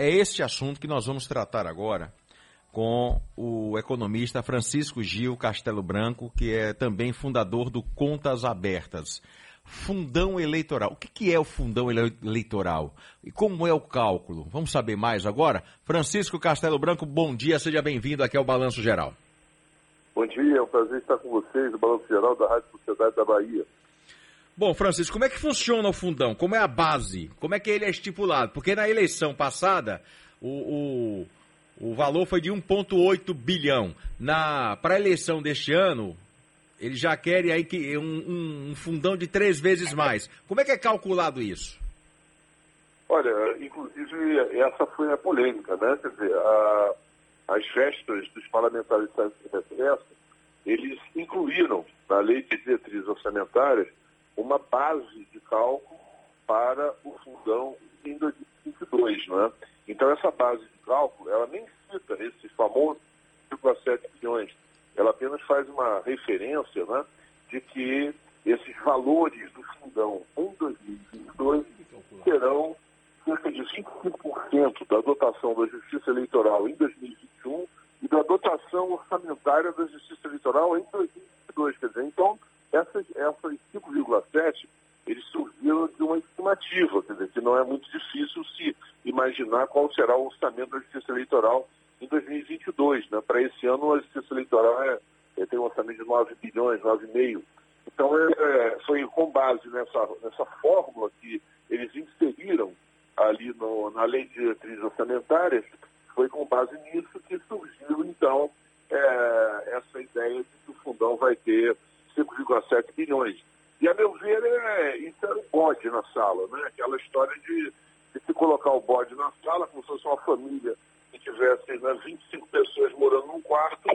é este assunto que nós vamos tratar agora com o economista Francisco Gil Castelo Branco, que é também fundador do Contas Abertas. Fundão eleitoral. O que é o fundão eleitoral? E como é o cálculo? Vamos saber mais agora? Francisco Castelo Branco, bom dia, seja bem-vindo aqui ao Balanço Geral. Bom dia, é um prazer estar com vocês, o Balanço Geral da Rádio Sociedade da Bahia. Bom, Francisco, como é que funciona o fundão? Como é a base? Como é que ele é estipulado? Porque na eleição passada, o, o, o valor foi de 1,8 bilhão. Para a eleição deste ano, eles já querem aí que um, um, um, fundão de três vezes mais. Como é que é calculado isso? Olha, inclusive essa foi a polêmica, né? Quer dizer, a, as festas dos parlamentares de recesso, eles incluíram na lei de diretrizes orçamentárias uma base de cálculo para o fundão em 2022, né? Então essa base de cálculo, ela nem cita esse famoso 1,7 bilhões ela apenas faz uma referência né, de que esses valores do fundão em 2022 serão cerca de 25% da dotação da Justiça Eleitoral em 2021 e da dotação orçamentária da Justiça Eleitoral em 2022. Quer dizer, então, essas, essas 5,7 eles surgiram de uma estimativa, quer dizer, que não é muito difícil se imaginar qual será o orçamento da Justiça Eleitoral em 2022. Né? Para esse ano, a Justiça Eleitoral é, é, tem um orçamento de 9 bilhões, 9,5. Então, é, é, foi com base nessa, nessa fórmula que eles inseriram ali no, na lei de diretrizes orçamentárias, foi com base nisso que surgiu, então, é, essa ideia de que o fundão vai ter 5,7 bilhões. E, a meu ver, é, isso era um bode na sala, né? aquela história de, de se colocar o bode na sala como se fosse uma família tivesse né, 25 pessoas morando num quarto,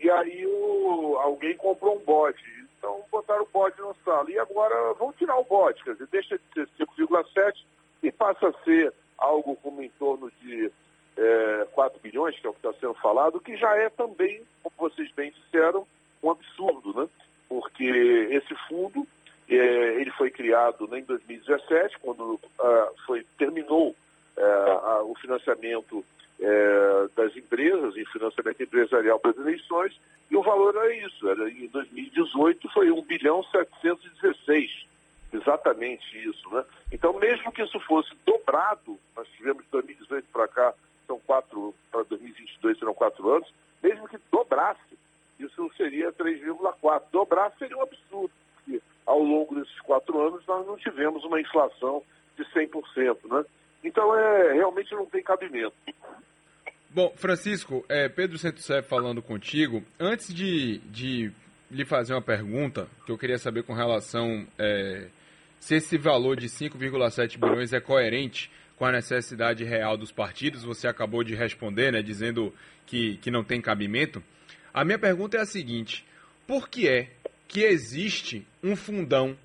e aí o, alguém comprou um bode. Então botaram o bode na sala. E agora vão tirar o bode, quer dizer, deixa de ser 5,7 e passa a ser algo como em torno de é, 4 bilhões, que é o que está sendo falado, que já é também, como vocês bem disseram, um absurdo? Porque esse fundo, é, ele foi criado né, em 2017, quando ah, foi, terminou é, o financiamento é, das empresas, em financiamento empresarial para as eleições, e o valor era isso, era, em 2018 foi 1 bilhão 716, exatamente isso. Né? Então, mesmo que isso fosse dobrado, nós tivemos de 2018 para cá, são quatro, para 2022 serão quatro anos, mesmo que dobrasse, isso seria 3,4. Dobrar seria um absurdo, porque ao longo desses quatro anos nós não tivemos uma inflação de 100%. Né? Então, é, realmente não tem cabimento. Bom, Francisco, é, Pedro Centosef falando contigo. Antes de, de lhe fazer uma pergunta, que eu queria saber com relação é, se esse valor de 5,7 bilhões é coerente com a necessidade real dos partidos. Você acabou de responder, né, dizendo que, que não tem cabimento. A minha pergunta é a seguinte: por que é que existe um fundão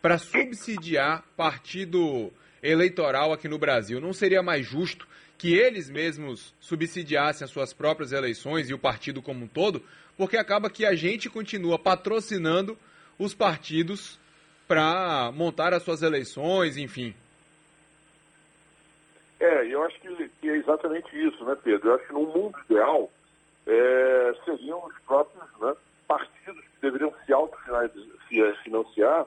para subsidiar partido eleitoral aqui no Brasil. Não seria mais justo que eles mesmos subsidiassem as suas próprias eleições e o partido como um todo? Porque acaba que a gente continua patrocinando os partidos para montar as suas eleições, enfim. É, eu acho que, é exatamente isso, né, Pedro? Eu acho que no mundo ideal é, seriam os próprios né, partidos que deveriam se autofinanciar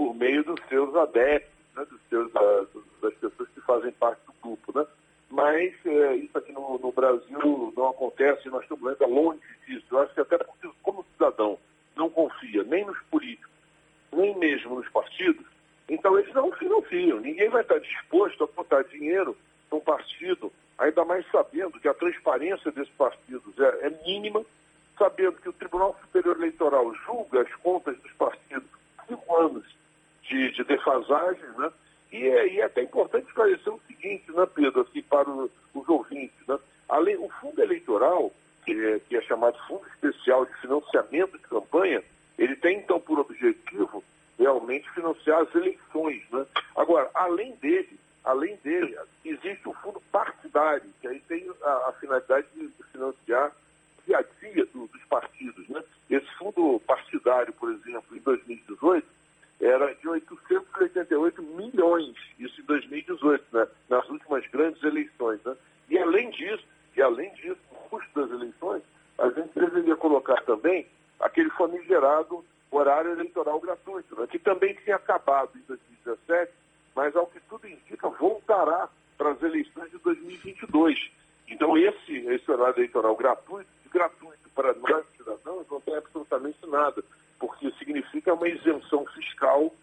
por meio dos seus adeptos né, dos seus, das pessoas que fazem parte do grupo. Né? Mas é, isso aqui no, no, Brasil não acontece, nós estamos ainda longe disso. Eu acho que até porque, como o cidadão não confia nem nos políticos, nem mesmo nos partidos, então eles não financiam. Ninguém vai estar disposto a botar dinheiro num partido, ainda mais sabendo que a transparência desses partidos é, é mínima, sabendo que o Tribunal Superior Eleitoral julga as contas dos partidos cinco anos de, de defasagem, né? E é, e é, até importante esclarecer o seguinte, né, Pedro, assim, para os, os ouvintes, né? Além, o fundo eleitoral, que é, que é chamado Fundo Especial de Financiamento de Campanha, ele tem, então, por objetivo realmente financiar as eleições, né? Agora, além dele, além dele, existe o fundo partidário, que aí tem a, a finalidade de financiar dia a dia do, dos partidos, né? Esse fundo partidário, por exemplo, em 2018, era de 888 milhões, isso em 2018, né, nas últimas grandes eleições. Né? E além disso, e além disso, no custo das eleições, a gente deveria colocar também aquele famigerado horário eleitoral gratuito, né, que também tinha acabado em 2017, mas ao que tudo indica, voltará para as eleições de 2022. Então, esse, esse horário eleitoral gratuito, gratuito para nós cidadãos, não tem absolutamente nada, porque significa uma isenção fiscal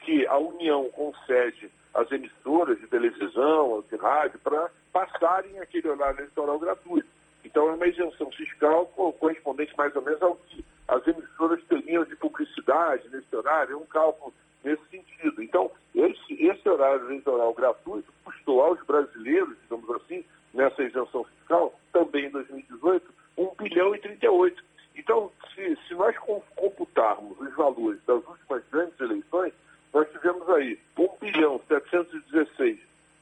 que a União concede às emissoras de televisão, de rádio, para passarem aquele horário eleitoral gratuito. Então, é uma isenção fiscal correspondente mais ou menos ao que as emissoras teriam de publicidade nesse horário, é um cálculo nesse sentido. Então, esse, esse horário eleitoral gratuito custou aos brasileiros, digamos assim, nessa isenção fiscal, também em 2018, 1 bilhão e 38. Então, se, se nós computarmos os valores das últimas grandes eleições, nós tivemos aí 1 bilhão 716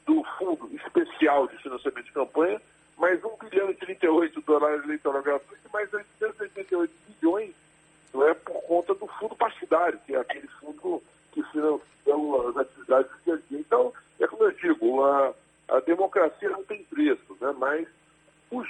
do Fundo Especial de Financiamento de Campanha, mais 1 bilhão e 38 do horário eleitoral gratuito e mais 888 bilhões não é, por conta do fundo partidário, que é aquele fundo que financia as atividades do dia a dia. Então, é como eu digo, a, a democracia não tem preço, né? mas o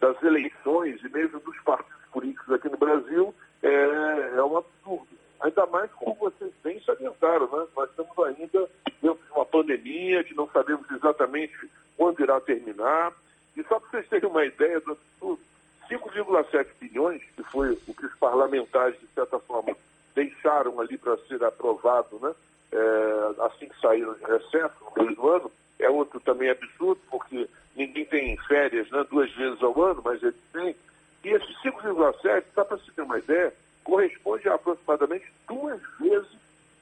das eleições e mesmo dos partidos políticos aqui no Brasil é, é um absurdo. Ainda mais como vocês bem salientaram, né? nós estamos ainda dentro de uma pandemia que não sabemos exatamente quando irá terminar. E só para vocês terem uma ideia do absurdo, 5,7 bilhões, que foi o que os parlamentares, de certa forma, deixaram ali para ser aprovado, né? É, assim que saíram de recesso no meio do ano, é outro também absurdo, porque ninguém tem férias né, duas vezes ao ano, mas eles têm. E esse 5,7, só para se ter uma ideia, corresponde a aproximadamente duas vezes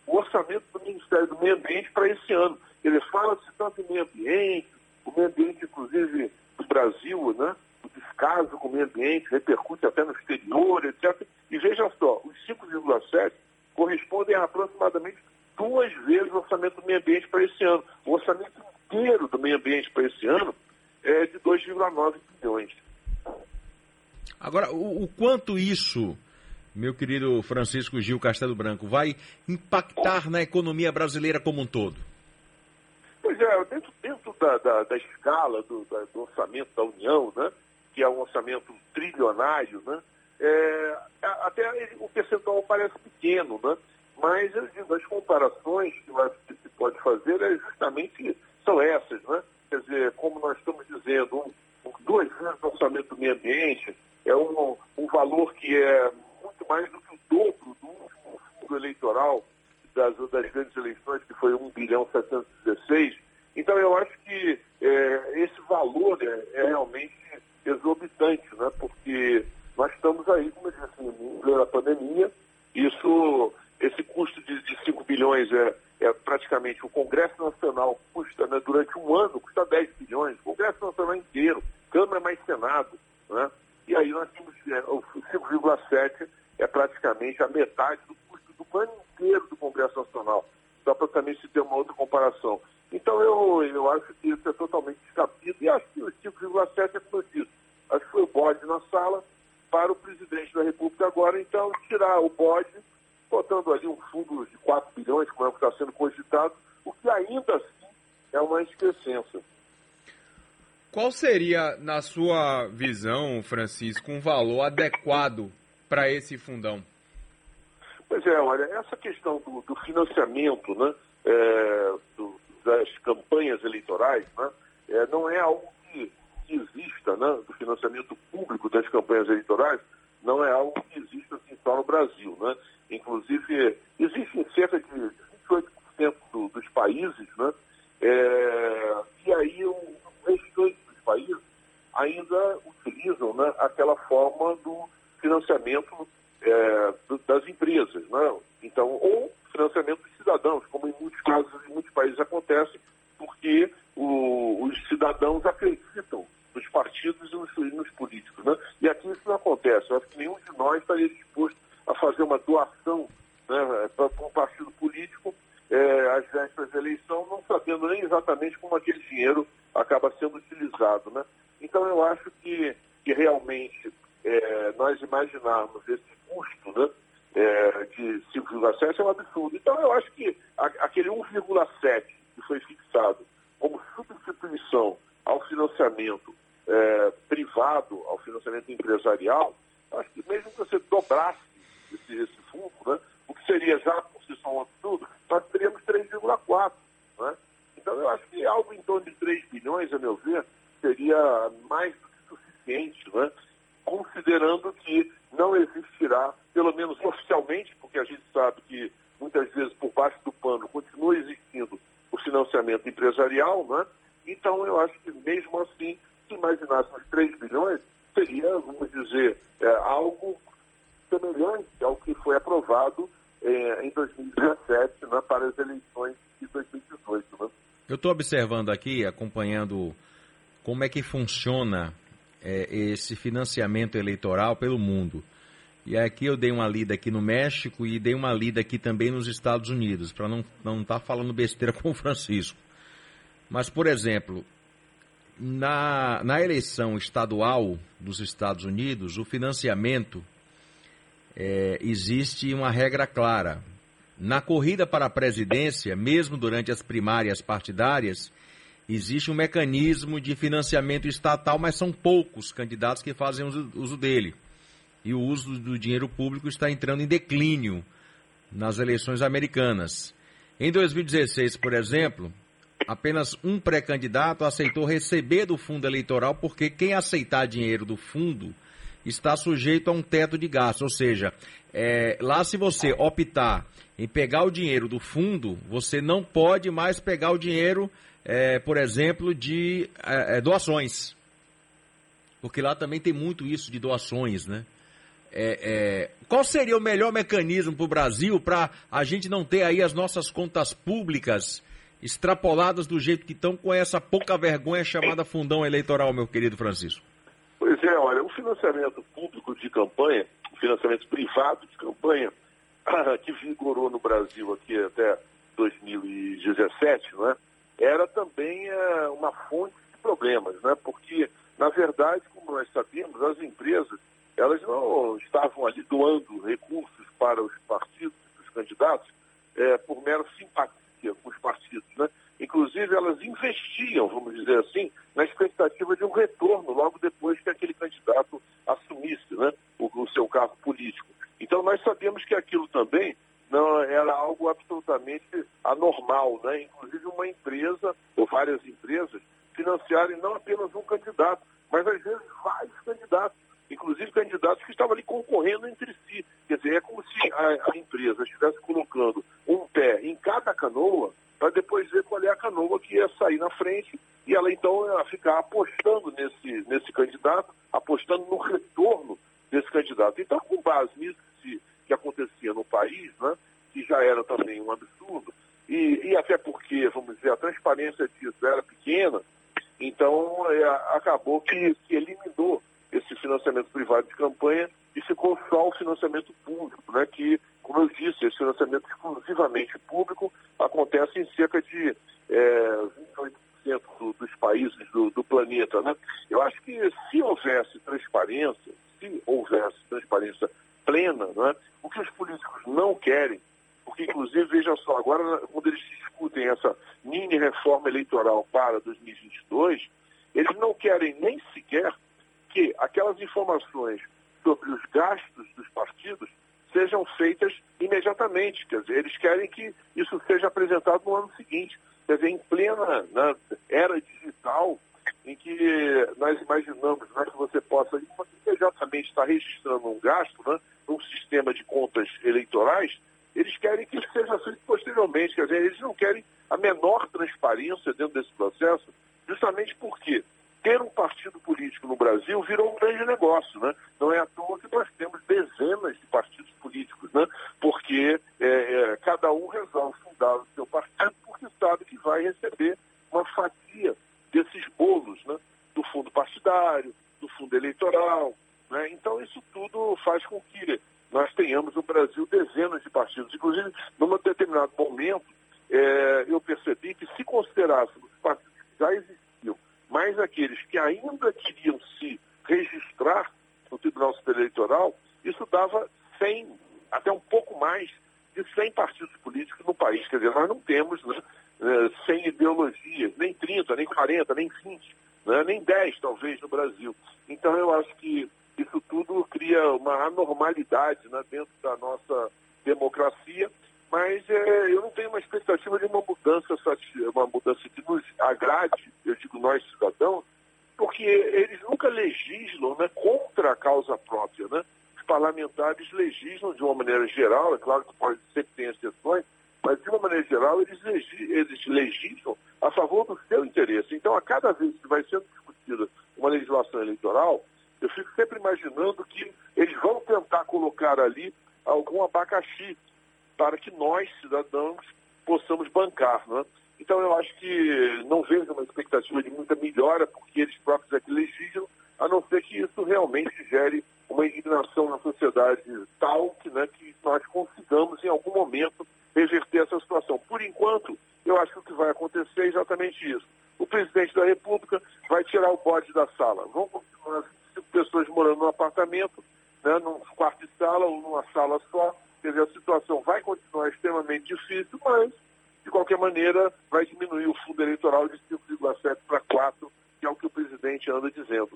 o orçamento do Ministério do Meio Ambiente para esse ano. Ele fala-se tanto em meio ambiente, o meio ambiente, inclusive, do Brasil, né? O descaso com o meio ambiente repercute até no exterior, etc. E veja só, os 5,7 correspondem a aproximadamente duas vezes o orçamento do meio ambiente para esse ano. O orçamento inteiro do meio ambiente para esse ano é de 2,9 bilhões. Agora, o, o, quanto isso, meu querido Francisco Gil Castelo Branco, vai impactar na economia brasileira como um todo? Pois é, dentro, dentro da, da, da escala do, da, do, orçamento da União, né, que é um orçamento trilionário, né, é, até o percentual parece pequeno, né, mas digo, as comparações que que se pode fazer é justamente são essas, né? Quer dizer, como nós estamos dizendo, um, duas vezes o orçamento do meio ambiente é um, um valor que é muito mais do que o dobro do último eleitoral das, das grandes eleições, que foi 1 bilhão 716. Então eu acho que é, esse valor é, é, realmente exorbitante, né? porque nós estamos aí, como eu disse, em plena pandemia, isso esse custo de, de 5 bilhões é, é, praticamente o Congresso Nacional custa, né, durante um ano, custa 10 bilhões, o Congresso Nacional inteiro, Câmara mais Senado. Né? E aí nós temos é, o 5,7 é praticamente a metade do custo do ano inteiro do Congresso Nacional. Só para também se ter uma outra comparação. Então eu, eu acho que isso é totalmente descabido e acho que o 5,7 é como eu. Acho que foi o bode na sala para o presidente da República agora, então tirar o bode botando ali um fundo de 4 bilhões, como é que está sendo cogitado, o que ainda assim é uma excrescência. Qual seria, na sua visão, Francisco, um valor adequado para esse fundão? Pois é, olha, essa questão do, do financiamento né, é, do, das campanhas eleitorais né, é, não é algo que, que exista, né, do financiamento público das campanhas eleitorais, não é algo que exista assim, só no Brasil. Né? Inclusive, existem cerca de 28% do, dos países, né? É, e aí o restante dos países ainda utilizam né, aquela forma do financiamento é, das empresas, né? Então, ou financiamento dos cidadãos, como em muitos casos, em muitos países acontece, porque o, os cidadãos acreditam nos partidos e nos, nos políticos. Né? E aqui isso não acontece. Eu acho que nenhum de nós estaria disposto a fazer uma doação né, para um partido político é, às vésperas da eleição, não sabendo nem exatamente como aquele dinheiro acaba sendo utilizado. Né? Então eu acho que, que realmente é, nós imaginarmos esse custo né, é, de 5,7 é um absurdo. Então eu acho que a, aquele 1,7 que foi fixado como substituição ao financiamento é, privado, ao financiamento empresarial, acho que mesmo que você dobrasse esse, esse fundo, né, o que seria já por si só um absurdo, nós teríamos 3,4. Né? Então eu acho que algo em torno de 3 bilhões, a meu ver, seria mais do que suficiente, né? considerando que não existirá, pelo menos oficialmente, porque a gente sabe que muitas vezes por baixo do pano continua existindo o financiamento empresarial, né? Então eu acho que mesmo assim, se imaginássemos 3 bilhões, seria, vamos dizer, é, algo semelhante ao que foi aprovado é, em 2017 né, para as eleições de 2018. Né? Eu estou observando aqui, acompanhando como é que funciona é, esse financiamento eleitoral pelo mundo. E aqui eu dei uma lida aqui no México e dei uma lida aqui também nos Estados Unidos, para não estar não tá falando besteira com o Francisco. Mas, por exemplo, na, na eleição estadual dos Estados Unidos, o financiamento é, existe uma regra clara. Na corrida para a presidência, mesmo durante as primárias partidárias, existe um mecanismo de financiamento estatal, mas são poucos candidatos que fazem uso, uso dele. E o uso do dinheiro público está entrando em declínio nas eleições americanas. Em 2016, por exemplo, apenas um pré-candidato aceitou receber do fundo eleitoral, porque quem aceitar dinheiro do fundo está sujeito a um teto de gastos. Ou seja, é, lá se você optar em pegar o dinheiro do fundo, você não pode mais pegar o dinheiro é, por exemplo, de é, é, doações. Porque lá também tem muito isso de doações, né? É, é, qual seria o melhor mecanismo para o Brasil para a gente não ter aí as nossas contas públicas extrapoladas do jeito que estão com essa pouca vergonha chamada fundão eleitoral, meu querido Francisco? Pois é, olha, o financiamento público de campanha, o financiamento privado de campanha, que vigorou no Brasil aqui até 2017, não é? era também é, uma fonte de problemas, né? porque, na verdade, como nós sabemos, as empresas elas não estavam ali doando recursos para os partidos, os candidatos, é, por mera simpatia com os partidos. Né? Inclusive, elas investiam, vamos dizer assim, na expectativa de um retorno logo depois que aquele candidato assumisse né, o, o seu cargo político. Então, nós sabemos que aquilo também não era algo absolutamente anormal, né? Inclusive uma empresa ou várias empresas financiarem não apenas um candidato, mas às vezes vários candidatos, inclusive candidatos que estavam ali concorrendo entre si. Quer dizer, é como se a, a empresa estivesse colocando um pé em cada canoa para depois ver qual é a canoa que ia sair na frente e ela então ia ficar apostando nesse, nesse candidato, apostando no retorno desse candidato. Então, com base nisso que, que acontecia no país, né, que já era também um absurdo, e, e até porque, vamos dizer, a transparência disso era pequena, então é, acabou que, que eliminou esse financiamento privado de campanha e ficou só o financiamento público, né, que, como eu disse, esse financiamento exclusivamente público acontece em cerca de é, 28% do, dos países do, do, planeta. Né? Eu acho que se houvesse transparência, se houvesse transparência plena, né, o que os políticos não querem porque, inclusive, veja só, agora, quando eles discutem essa mini reforma eleitoral para 2022, eles não querem nem sequer que aquelas informações sobre os gastos dos partidos sejam feitas imediatamente. Quer dizer, eles querem que isso seja apresentado no ano seguinte. Quer dizer, em plena né, era digital, em que nós imaginamos né, que você possa imediatamente estar registrando um gasto né, num sistema de contas eleitorais, eles querem que isso seja feito posteriormente, quer dizer, eles não querem a menor transparência dentro desse processo, justamente porque ter um partido político no Brasil virou um grande negócio, né? Não é à toa que nós temos dezenas de partidos políticos, né? Porque é, é, cada um resolve fundar o seu partido porque sabe que vai receber uma fatia desses bolos, né? Do fundo partidário, do fundo eleitoral, né? Então isso tudo faz com que nós tenhamos no Brasil dezenas de partidos. Inclusive, num determinado momento, é, eu percebi que se considerássemos os partidos que já existiam, mais aqueles que ainda queriam se registrar no Tribunal Superior Eleitoral, isso dava 100, até um pouco mais de 100 partidos políticos no país. Quer dizer, nós não temos né, 100 é, ideologias, nem 30, nem 40, nem 20. né? nem 10 talvez no Brasil. Então eu acho que isso tudo cria uma anormalidade né, dentro da nossa democracia, mas é, eu não tenho uma expectativa de uma mudança, uma mudança que nos agrade, eu digo nós cidadãos, porque eles nunca legislam né, contra a causa própria. Né? Os parlamentares legislam de uma maneira geral, é claro que pode ser que tenha exceções, mas de uma maneira geral eles, eles legislam a favor do seu interesse. Então, a cada vez que vai sendo discutida uma legislação eleitoral, eu fico sempre imaginando que eles vão tentar colocar ali algum abacaxi nós, cidadãos, possamos bancar. Né? Então, eu acho que não vejo uma expectativa de muita melhora, porque eles próprios aqui legislam, a não ser que isso realmente gere uma indignação na sociedade tal que, né, que nós consigamos, em algum momento, reverter essa situação. Por enquanto, eu acho que o que vai acontecer é exatamente isso. O presidente da República vai tirar o bode da sala. Vão continuar cinco pessoas morando num apartamento, né, num quarto de sala ou numa sala só. Quer dizer, a situação vai continuar extremamente difícil, mas, de qualquer maneira, vai diminuir o fundo eleitoral de 5,7 para 4, que é o presidente anda dizendo.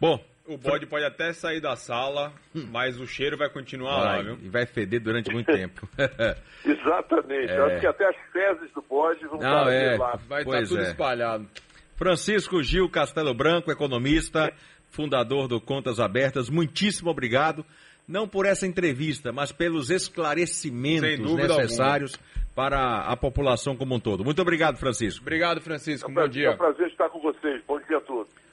Bom, o bode pode até sair da sala, mas o cheiro vai continuar vai, lá, viu? E vai feder durante muito tempo. Exatamente. É. Acho que até as fezes do bode vão Não, estar é. lá. Vai estar tudo é. espalhado. Francisco Gil Castelo Branco, economista, fundador do Contas Abertas, muitíssimo obrigado. Não por essa entrevista, mas pelos esclarecimentos necessários alguma. para a população como um todo. Muito obrigado, Francisco. Obrigado, Francisco. É um Bom dia. É um prazer estar com vocês. Bom dia a todos.